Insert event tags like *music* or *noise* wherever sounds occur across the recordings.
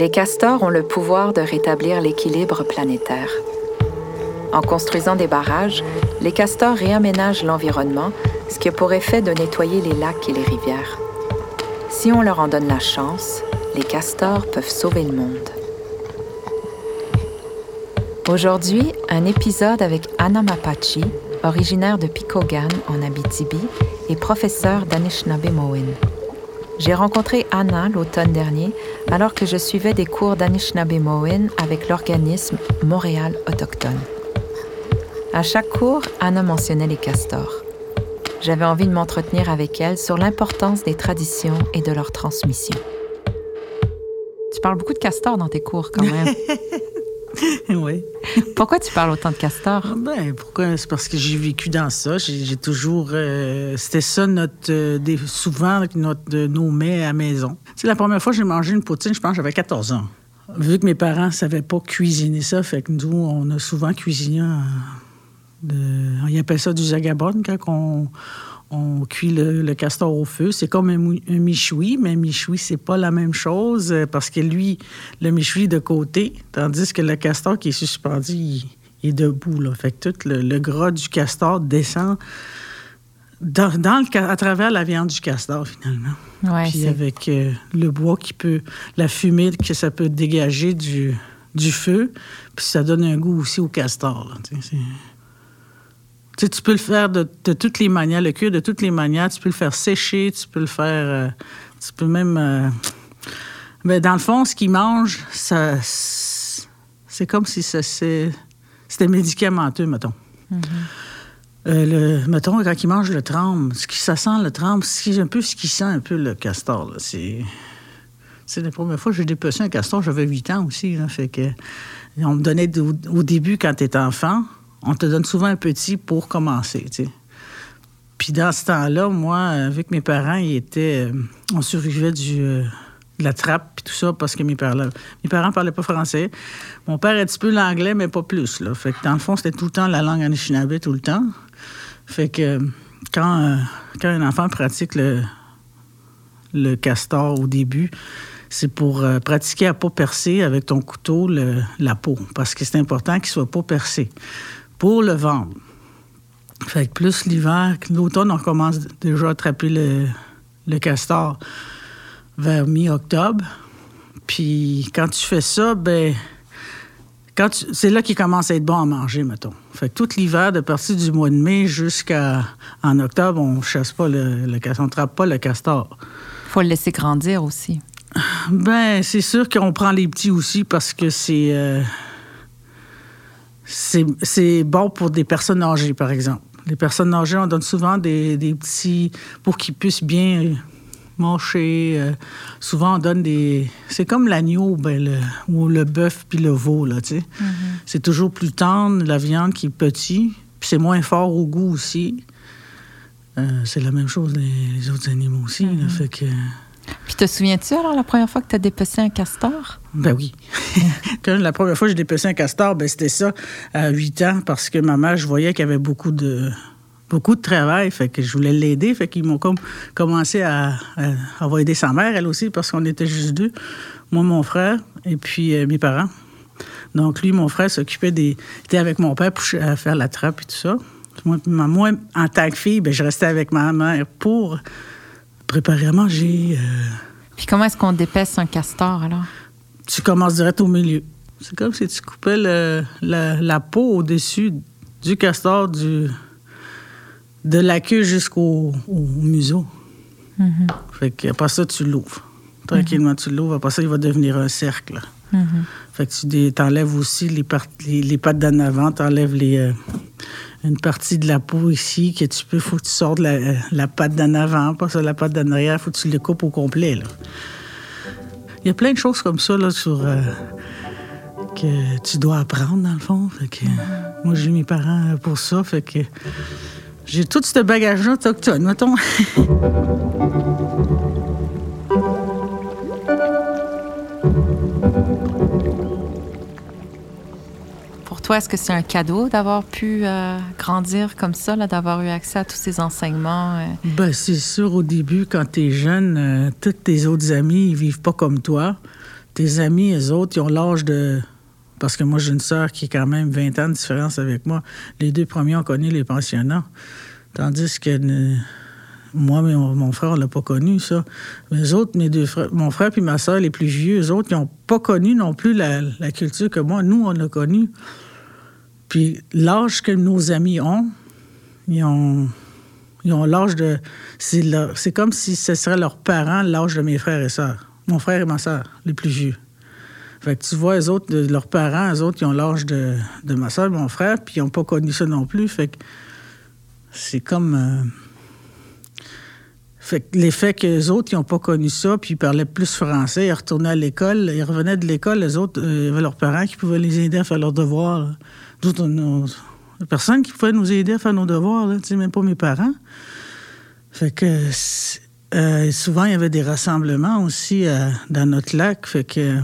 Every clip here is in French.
Les castors ont le pouvoir de rétablir l'équilibre planétaire. En construisant des barrages, les castors réaménagent l'environnement, ce qui a pour effet de nettoyer les lacs et les rivières. Si on leur en donne la chance, les castors peuvent sauver le monde. Aujourd'hui, un épisode avec Anna Mapachi, originaire de Pikogan en Abitibi et professeure d'Anishinaabe-Mowin. J'ai rencontré Anna l'automne dernier alors que je suivais des cours d'Anishinaabe-Mowin avec l'organisme Montréal Autochtone. À chaque cours, Anna mentionnait les castors. J'avais envie de m'entretenir avec elle sur l'importance des traditions et de leur transmission. Tu parles beaucoup de castors dans tes cours quand même. *laughs* *laughs* oui. Pourquoi tu parles autant de castors? Ben, pourquoi? C'est parce que j'ai vécu dans ça. J'ai toujours. Euh, c'était ça, notre. Euh, des, souvent, notre, nos mets à la maison. C'est la première fois que j'ai mangé une poutine, je pense que j'avais 14 ans. Vu que mes parents ne savaient pas cuisiner ça, fait que nous, on a souvent cuisiné. De, on appelle ça du zagabon quand on, on cuit le, castor au feu. C'est comme un, un, michoui, mais un michoui, c'est pas la même chose euh, parce que lui, le michoui est de côté, tandis que le castor qui est suspendu, il, est debout. Là. Fait que tout le, gras du castor descend dans, le, à travers la viande du castor, finalement. Ouais, Puis avec euh, le bois qui peut, la fumée que ça peut dégager du, du feu, puis ça donne un goût aussi au castor. Là, tu, tu peux le faire de, toutes les manières, le cuir de toutes les manières. Tu peux le faire sécher, tu peux le faire. Euh, tu peux même. Mais euh, ben, dans le fond, ce qu'il mange, ça, c'est comme si ça, c'était médicamenteux, mettons. Mm-hmm. Euh, le, mettons, quand il mange le tremble, ce qui, ça sent le tremble, c'est un peu ce qui sent un peu le castor. C'est, c'est la première fois que j'ai dépecé un castor, j'avais 8 ans aussi. fait que, on me donnait au, au début, quand tu es enfant, on te donne souvent un petit pour commencer. Puis dans ce temps-là, moi, avec mes parents, ils étaient, euh, on survivait euh, de la trappe puis tout ça parce que mes parents, mes parlaient pas français. Mon père un petit peu l'anglais, mais pas plus. Là. Fait que dans le fond, c'était tout le temps la langue anishinaabe, tout le temps. Fait que quand, euh, quand un enfant pratique le, le castor au début, c'est pour pratiquer à pas percer avec ton couteau la peau, parce que c'est important qu'il soit pas percé pour le vendre. Fait que plus l'hiver, l'automne, on commence déjà à attraper le, castor vers mi-octobre. Puis quand tu fais ça, ben quand c'est là qu'il commence à être bon à manger, mettons. Fait que tout l'hiver, de partir du mois de mai jusqu'à en octobre, on chasse pas le, le on trappe pas le castor. Faut le laisser grandir aussi. Ben, c'est sûr qu'on prend les petits aussi parce que c'est euh, c'est bon pour des personnes âgées, par exemple. Les personnes âgées, on donne souvent des, petits... pour qu'ils puissent bien manger. Euh, souvent, on donne des... C'est comme l'agneau ben, ou le bœuf puis le veau, là, tu sais. Mm-hmm. C'est toujours plus tendre, la viande qui est petite, puis c'est moins fort au goût aussi. Euh, c'est la même chose les, autres animaux aussi, mm-hmm. fait que... Puis te souviens-tu alors la première fois que tu as dépecé un castor? Ben oui. *laughs* la première fois que j'ai dépecé un castor, ben c'était ça à 8 ans parce que ma mère, je voyais qu'il y avait beaucoup de travail, fait que je voulais l'aider, fait qu'ils m'ont comme commencé à, à, aider sa mère, elle aussi, parce qu'on était juste deux, moi, mon frère, et puis euh, mes parents. Donc lui, mon frère s'occupait des... était avec mon père pour faire la trappe et tout ça. Moi, moi en tant que fille, ben, je restais avec ma mère pour préparer à manger. Euh. Puis comment est-ce qu'on dépaisse un castor alors? Tu commences direct au milieu. C'est comme si tu coupais la, peau au-dessus du castor, du, de la queue jusqu'au museau. Mm-hmm. Fait qu'après ça, tu l'ouvres. Tranquillement, tu l'ouvres. Après ça, il va devenir un cercle. Mm-hmm. Fait que tu enlèves aussi les, les, les pattes d'en avant, tu enlèves les, euh, une partie de la peau ici que tu peux, faut que tu sortes la, la patte d'en avant, pas ça la patte d'en arrière, faut que tu le coupes au complet. Il y a plein de choses comme ça là, sur, euh, que tu dois apprendre, dans le fond. Moi, j'ai mes parents pour ça. Fait que j'ai tout ce bagage-là autochtone, mettons. *laughs* est-ce que c'est un cadeau d'avoir pu euh, grandir comme ça, d'avoir eu accès à tous ces enseignements? Euh? Ben, c'est sûr, au début, quand tu es jeune, euh, tous tes autres amis, ils vivent pas comme toi. tes amis, les autres, ils ont l'âge de. Parce que moi, j'ai une sœur qui est quand même 20 ans de différence avec moi. Les deux premiers ont connu les pensionnats. Tandis que moi, mon, frère, on l'a pas connu, ça. Les autres, mes deux frères, mon frère et ma soeur, les plus vieux, les autres, ils n'ont pas connu non plus la, la, culture que moi. Nous, on l'a connu. Puis l'âge que nos amis ont, ils ont, ils ont l'âge de. C'est comme si ce serait leurs parents, l'âge de mes frères et sœurs. Mon frère et ma soeur, les plus vieux. Fait que tu vois, autres, de, leurs parents, les autres, ils ont l'âge de, ma soeur, mon frère, puis ils n'ont pas connu ça non plus. Fait que c'est comme. Euh, fait que l'effet que les autres, ils n'ont pas connu ça, puis ils parlaient plus français, ils retournaient à l'école, ils revenaient de l'école, les autres, euh, il y avait leurs parents qui pouvaient les aider à faire leurs devoirs. D'autres, personne qui pouvait nous aider à faire nos devoirs, là, même pas mes parents. Fait que euh, souvent, il y avait des rassemblements aussi euh, dans notre lac. Fait que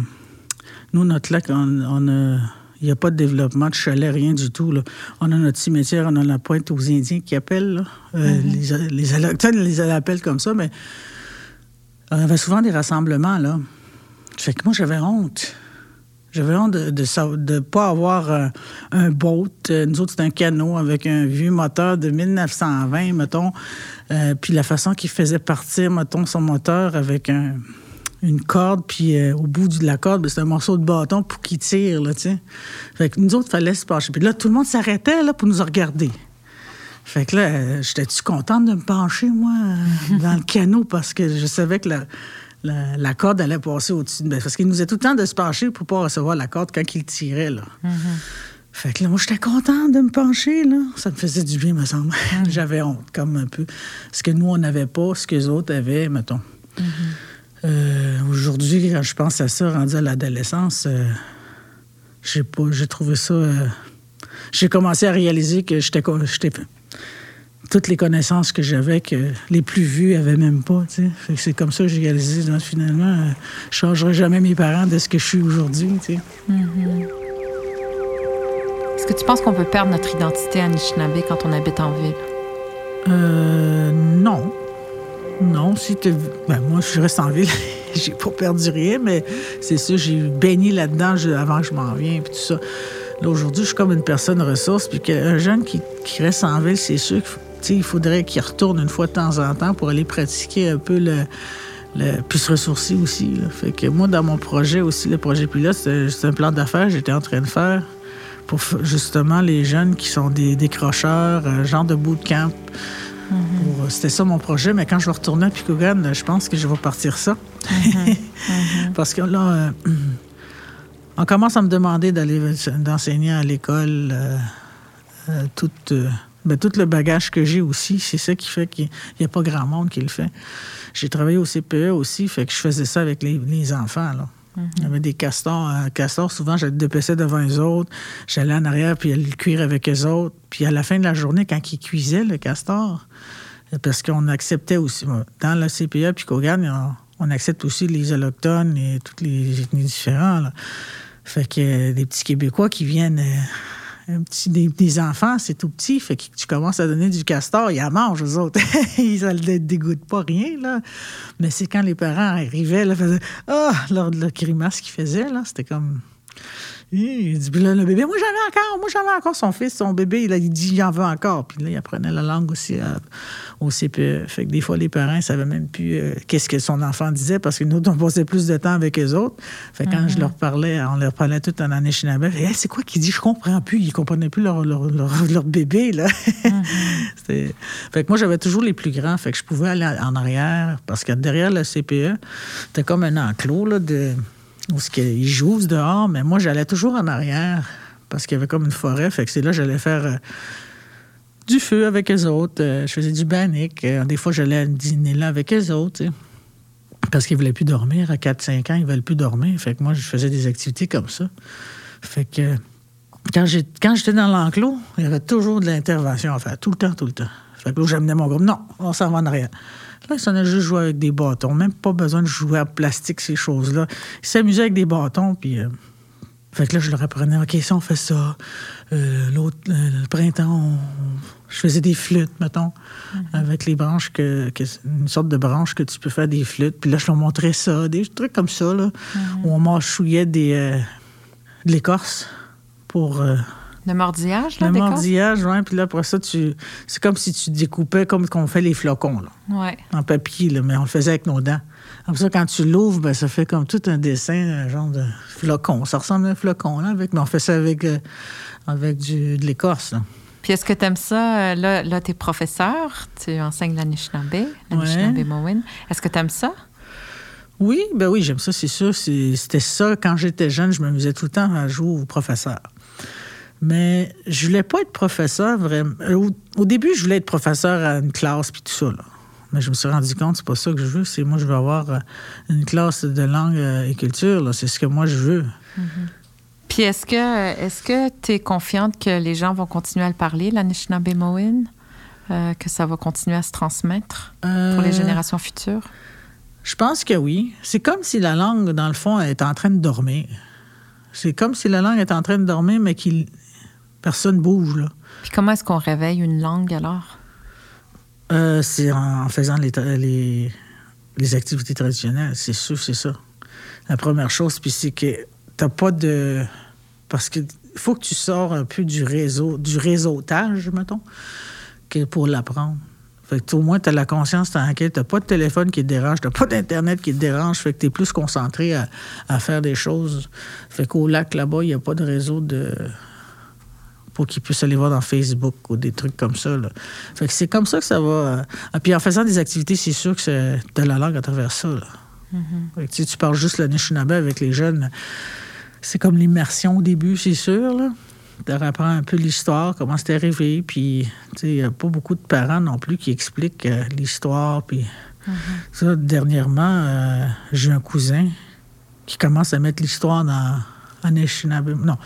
nous, notre lac, on, a. Il n'y a pas de développement de chalet, rien du tout. Là. On a notre cimetière, on a la pointe aux Indiens qui appellent. Euh, mm-hmm. les, les les appellent comme ça, mais on avait souvent des rassemblements. là. Fait que moi, j'avais honte. J'avais honte de ne de, pas avoir un, un boat. Nous autres, c'était un canot avec un vieux moteur de 1920, mettons. Euh, puis la façon qu'il faisait partir, mettons, son moteur avec une corde, puis euh, au bout de la corde, ben, c'est un morceau de bâton pour qu'il tire, là, tu. Fait que nous autres, fallait se pencher. Puis là, tout le monde s'arrêtait, là, pour nous regarder. Fait que là, euh, j'étais-tu contente de me pencher, moi, dans le canot, parce que je savais que la, corde allait passer au-dessus. de Parce qu'il nous a tout le temps de se pencher pour pas recevoir la corde quand il tirait, là. Mm-hmm. Fait que là, moi, j'étais contente de me pencher, là. Ça me faisait du bien, me semble. Mm. *laughs* J'avais honte, comme un peu. Ce que nous, on n'avait pas, ce que les autres avaient, mettons. Mm-hmm. Euh, aujourd'hui, quand je pense à ça, rendu à l'adolescence, euh, j'ai pas, j'ai trouvé ça. Euh, j'ai commencé à réaliser que j'étais, j'étais toutes les connaissances que j'avais que les plus vus avaient même pas. C'est comme ça que j'ai réalisé. finalement, je changerai jamais mes parents de ce que je suis aujourd'hui. Mm-hmm. Est-ce que tu penses qu'on peut perdre notre identité à Anishinaabe quand on habite en ville? Euh, non. Non, si tu. Ben, moi, je reste en ville. *laughs* j'ai pas perdu rien, mais c'est sûr, j'ai baigné là-dedans avant que je m'en vienne, puis tout ça. Là, aujourd'hui, je suis comme une personne ressource, puis qu'un jeune qui, reste en ville, c'est sûr qu'il faudrait qu'il retourne une fois de temps en temps pour aller pratiquer un peu le. puis se ressourcer aussi. Fait que moi, dans mon projet aussi, le projet pilote, c'est un plan d'affaires que j'étais en train de faire pour justement les jeunes qui sont des décrocheurs, euh, genre de bootcamp. Mm -hmm. C'était ça mon projet, mais quand je vais retourner à Picogan, je pense que je vais partir ça. Mhm. *laughs* Mhm. Parce que là, euh, on commence à me demander d'aller d'enseigner à l'école euh, tout, tout le bagage que j'ai aussi. C'est ça qui fait qu'il n'y a pas grand monde qui le fait. J'ai travaillé au CPE aussi, fait que je faisais ça avec les, les enfants. Là. Il y avait des castors. Euh, castors, souvent, j'allais dépêcher devant les autres. J'allais en arrière, puis le cuire avec les autres. Puis à la fin de la journée, quand ils cuisaient le castor, parce qu'on acceptait aussi, dans la CPA puis Kogan, on, accepte aussi les Autochtones et toutes les ethnies différentes. Fait que euh, des petits Québécois qui viennent... Euh, des, enfants, c'est tout petit, fait que tu commences à donner du castor, ils en mangent, eux autres. *laughs* ils ne dégoûtent pas rien, là. Mais c'est quand les parents arrivaient, là, faisaient Ah, oh, leur, grimace qu'ils faisaient, là, c'était comme. Il dit, le bébé, moi j'en ai encore, moi j'en ai encore son fils, son bébé, il, il dit, il en veut encore. Puis là, il apprenait la langue aussi euh, au CPE. Fait que des fois, les parents ne savaient même plus euh, qu'est-ce que son enfant disait parce que nous, on passait plus de temps avec eux autres. Fait que quand je mm-hmm. leur parlais, on leur parlait tout en Anishinaabe. Hey, c'est quoi qu'il dit? Je comprends plus. Ils comprenaient plus leur, leur, leur, bébé, là. *laughs* Mm-hmm. fait que moi, j'avais toujours les plus grands. Fait que je pouvais aller en arrière parce que derrière le CPE, c'était comme un enclos, là, de où ils jouent dehors, mais moi, j'allais toujours en arrière parce qu'il y avait comme une forêt. Fait que c'est là que j'allais faire euh, du feu avec les autres. Euh, je faisais du bannique. Euh, des fois, j'allais dîner là avec les autres. Parce qu'ils ne voulaient plus dormir. À 4-5 ans, ils ne veulent plus dormir. Fait que moi, je faisais des activités comme ça. Fait que quand j'étais dans l'enclos, il y avait toujours de l'intervention à faire. Tout le temps, tout le temps. Fait que là, j'amenais mon groupe. Non, on s'en va en arrière. Là, ils a juste joué avec des bâtons. Même pas besoin de jouer à plastique, ces choses-là. Ils s'amusaient avec des bâtons, puis... Euh, Fait que là, je leur apprenais, OK, ça, on fait ça. Euh, l'autre, euh, le printemps, on- je faisais des flûtes, mettons, avec les branches, que, que- une sorte de branche que tu peux faire des flûtes. Puis là, je leur montrais ça, des trucs comme ça, là, où on mâchouillait des, euh, de l'écorce pour Le mordillage, là, le mordillage. Ouais, puis là, après ça, tu, c'est comme si tu découpais comme qu'on fait les flocons, là Ouais. en papier, là, mais on le faisait avec nos dents. Après ça, quand tu l'ouvres, ben, ça fait comme tout un dessin, un genre de flocon. Ça ressemble à un flocon, là, avec, mais on fait ça avec, euh, avec du, de l'écorce. là. Puis est-ce que tu aimes ça? euh, Là, là tu es professeur, tu enseignes l'Anishinaabe, l'Anishinaabe-Mowin. Est-ce que tu aimes ça? Oui, ben oui, j'aime ça, c'est sûr. C'était ça, quand j'étais jeune, je m'amusais tout le temps à jouer au professeur. Mais je voulais pas être professeur vraiment. Euh, Au, au début, je voulais être professeur à une classe puis tout ça. Là. Mais je me suis rendu compte, c'est pas ça que je veux. C'est moi, je veux avoir euh, une classe de langue euh, et culture. C'est ce que moi, je veux. Puis est-ce que est-ce que tu es confiante que les gens vont continuer à le parler, l'Anishinaabe-Mowin? Euh, que ça va continuer à se transmettre pour les générations futures? Je pense que oui. C'est comme si la langue, dans le fond, est en train de dormir. C'est comme si la langue est en train de dormir, mais qu'il personne bouge. Là. Puis comment est-ce qu'on réveille une langue alors? Euh, c'est en faisant les, tra- les, les activités traditionnelles, c'est sûr, c'est ça. La première chose, puis c'est que t'as pas de... Parce que faut que tu sors un peu du réseau, du réseautage, mettons, que pour l'apprendre. Fait que au moins, tu as la conscience tranquille. Tu pas de téléphone qui te dérange, tu pas d'Internet qui te dérange. Fait que tu es plus concentré à, à faire des choses. Fait qu'au lac, là-bas, il n'y a pas de réseau de pour qu'ils puissent aller voir dans Facebook ou des trucs comme ça. là. Fait que c'est comme ça que ça va. euh, ah, puis en faisant des activités, c'est sûr que c'est de la langue à travers ça. là. Fait que, tu sais, tu parles juste le Anishinaabe avec les jeunes. C'est comme l'immersion au début, c'est sûr. Là. De un peu l'histoire, comment c'est arrivé. Puis, tu sais, il n'y a pas beaucoup de parents non plus qui expliquent euh, l'histoire. Puis, ça, dernièrement, euh, j'ai un cousin qui commence à mettre l'histoire dans Anishinaabe. Non,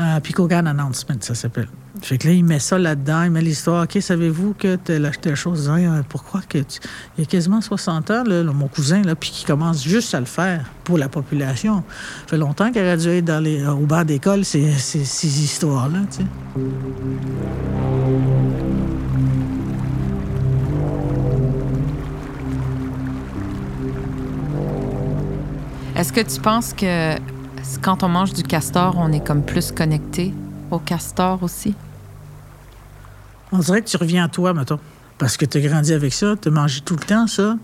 euh, Picogan Announcement, ça s'appelle. Fait que là, il met ça là-dedans, il met l'histoire. OK, savez-vous que telle, telle chose, Hein, pourquoi que tu- Il y a quasiment 60 ans, là, mon cousin, là, puis qui commence juste à le faire pour la population. Ça fait longtemps qu'il aurait dû être dans les, au banc d'école, ces, ces, ces histoires-là, tu sais. Est-ce que tu penses que quand on mange du castor, on est comme plus connecté au castor aussi? On dirait que tu reviens à toi, mettons. Parce que tu as grandi avec ça, tu as mangé tout le temps ça.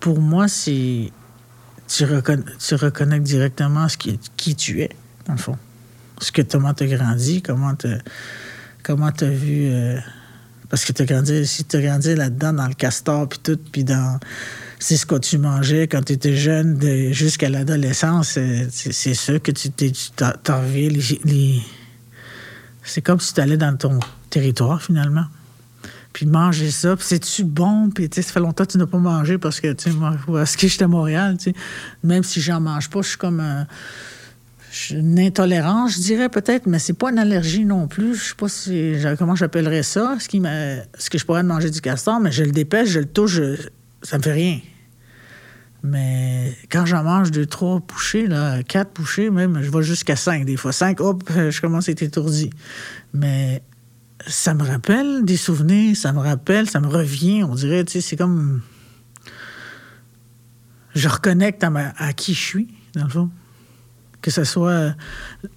Pour moi, c'est. Tu, reconna- tu reconnais directement ce qui, qui tu es, dans le fond. Ce que, comment tu as grandi, comment tu comment as vu. euh, parce que tu as grandi, si tu as grandi là-dedans, dans le castor, puis tout, puis dans. C'est ce que tu mangeais quand tu étais jeune jusqu'à l'adolescence. euh, C'est ça que tu t'es- tu t'en t'en reviens, les- c'est comme si tu allais dans ton territoire, finalement. Puis manger ça, puis c'est-tu bon? Puis, tu sais, ça fait longtemps que tu n'as pas mangé parce que, tu sais, moi, que j'étais à Montréal. Même si j'en mange pas, je suis comme un- suis une intolérance, je dirais peut-être, mais c'est pas une allergie non plus. Je sais pas si, comment j'appellerais ça, ce, qui ce que je pourrais manger du castor, mais je le dépêche, je le touche, je- ça me fait rien. Mais quand j'en mange deux, trois bouchées, là, quatre bouchées même, je vais jusqu'à cinq des fois. Cinq, hop, *laughs* je commence à être étourdi. Mais ça me rappelle des souvenirs, ça me rappelle, ça me revient, on dirait, tu sais, c'est comme... Je reconnecte à, ma- à qui je suis, dans le fond. Que ce soit...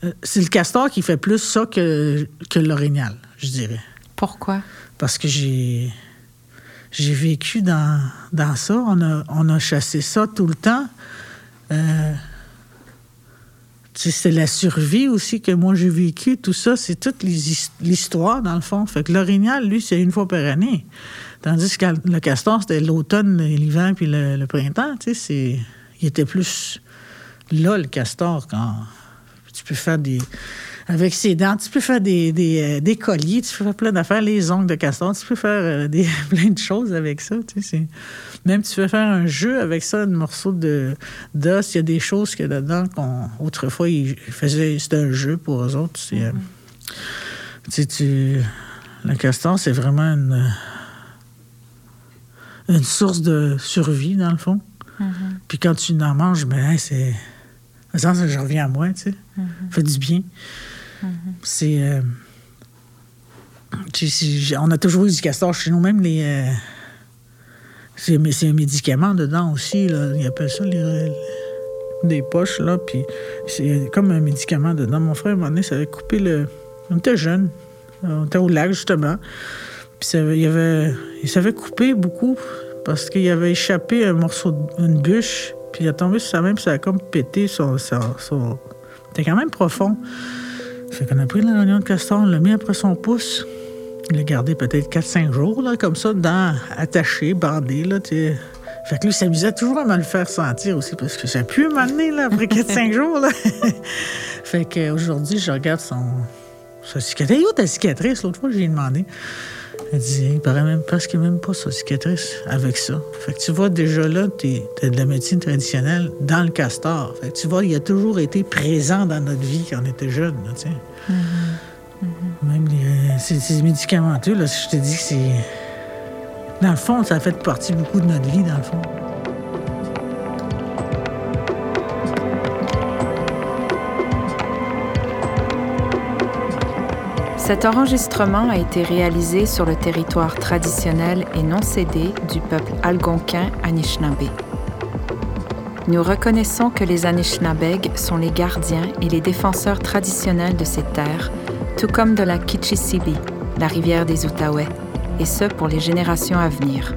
euh, c'est le castor qui fait plus ça que, que l'orignal, je dirais. Pourquoi? Parce que j'ai... J'ai vécu dans, dans ça. On a, on a chassé ça tout le temps. Euh, c'est la survie aussi que moi j'ai vécu. Tout ça, c'est toute l'histoire, dans le fond. Fait que l'orignal, lui, c'est une fois par année. Tandis que le castor, c'était l'automne, l'hiver, puis le, le printemps. Tu sais. Il était plus là, le castor, quand tu peux faire des... Avec ses dents, tu peux faire des, des, euh, des colliers, tu peux faire plein d'affaires, les ongles de castor, tu peux faire euh, des, *laughs* plein de choses avec ça. Tu sais, Même tu peux faire un jeu avec ça, un morceau de d'os, il y a des choses que dedans qu'on autrefois ils faisaient, c'était un jeu pour eux autres. euh, tu sais, tu- le castor, c'est vraiment une, une source de survie, dans le fond. Puis quand tu en manges, ben, hey, c'est je reviens à moi, tu sais. Ça fait du bien. C'est. euh, on a toujours eu du castor chez nous, même les. euh, c'est un médicament dedans aussi, là. Ils appellent ça les, des poches, là. Puis c'est comme un médicament dedans. Mon frère, à un moment donné, ça avait coupé le. On était jeunes. On était au lac, justement. Puis il, avait, il s'avait coupé beaucoup parce qu'il avait échappé un morceau, de- une bûche. Puis il a tombé sur sa main, puis ça a comme pété son, son- C'était quand même profond. Fait qu'on a pris l'oignon de castor, on l'a mis après son pouce. Il l'a gardé peut-être 4-5 jours, là, comme ça, dedans, attaché, bandé, là. Fait que lui, il s'amusait toujours à me le faire sentir aussi, parce que ça a pu m'amener, là, après 4-5 *laughs* jours, là. fait qu'aujourd'hui, je regarde son... Sa cicatrice. Où ta cicatrice? L'autre fois, j'ai demandé. Elle dit, il paraît même presque même pas sa cicatrice avec ça. Fait que tu vois, déjà là, t'es t'as de la médecine traditionnelle dans le castor. Fait que tu vois, il a toujours été présent dans notre vie quand on était jeune, tu sais. Même les, ces, ces médicamenteux, là, je te dis que c'est. Dans le fond, ça a fait partie beaucoup de notre vie, dans le fond. Cet enregistrement a été réalisé sur le territoire traditionnel et non cédé du peuple algonquin Anishinaabe. Nous reconnaissons que les Anishinaabeg sont les gardiens et les défenseurs traditionnels de ces terres, tout comme de la Kichisibi, la rivière des Outaouais, et ce pour les générations à venir.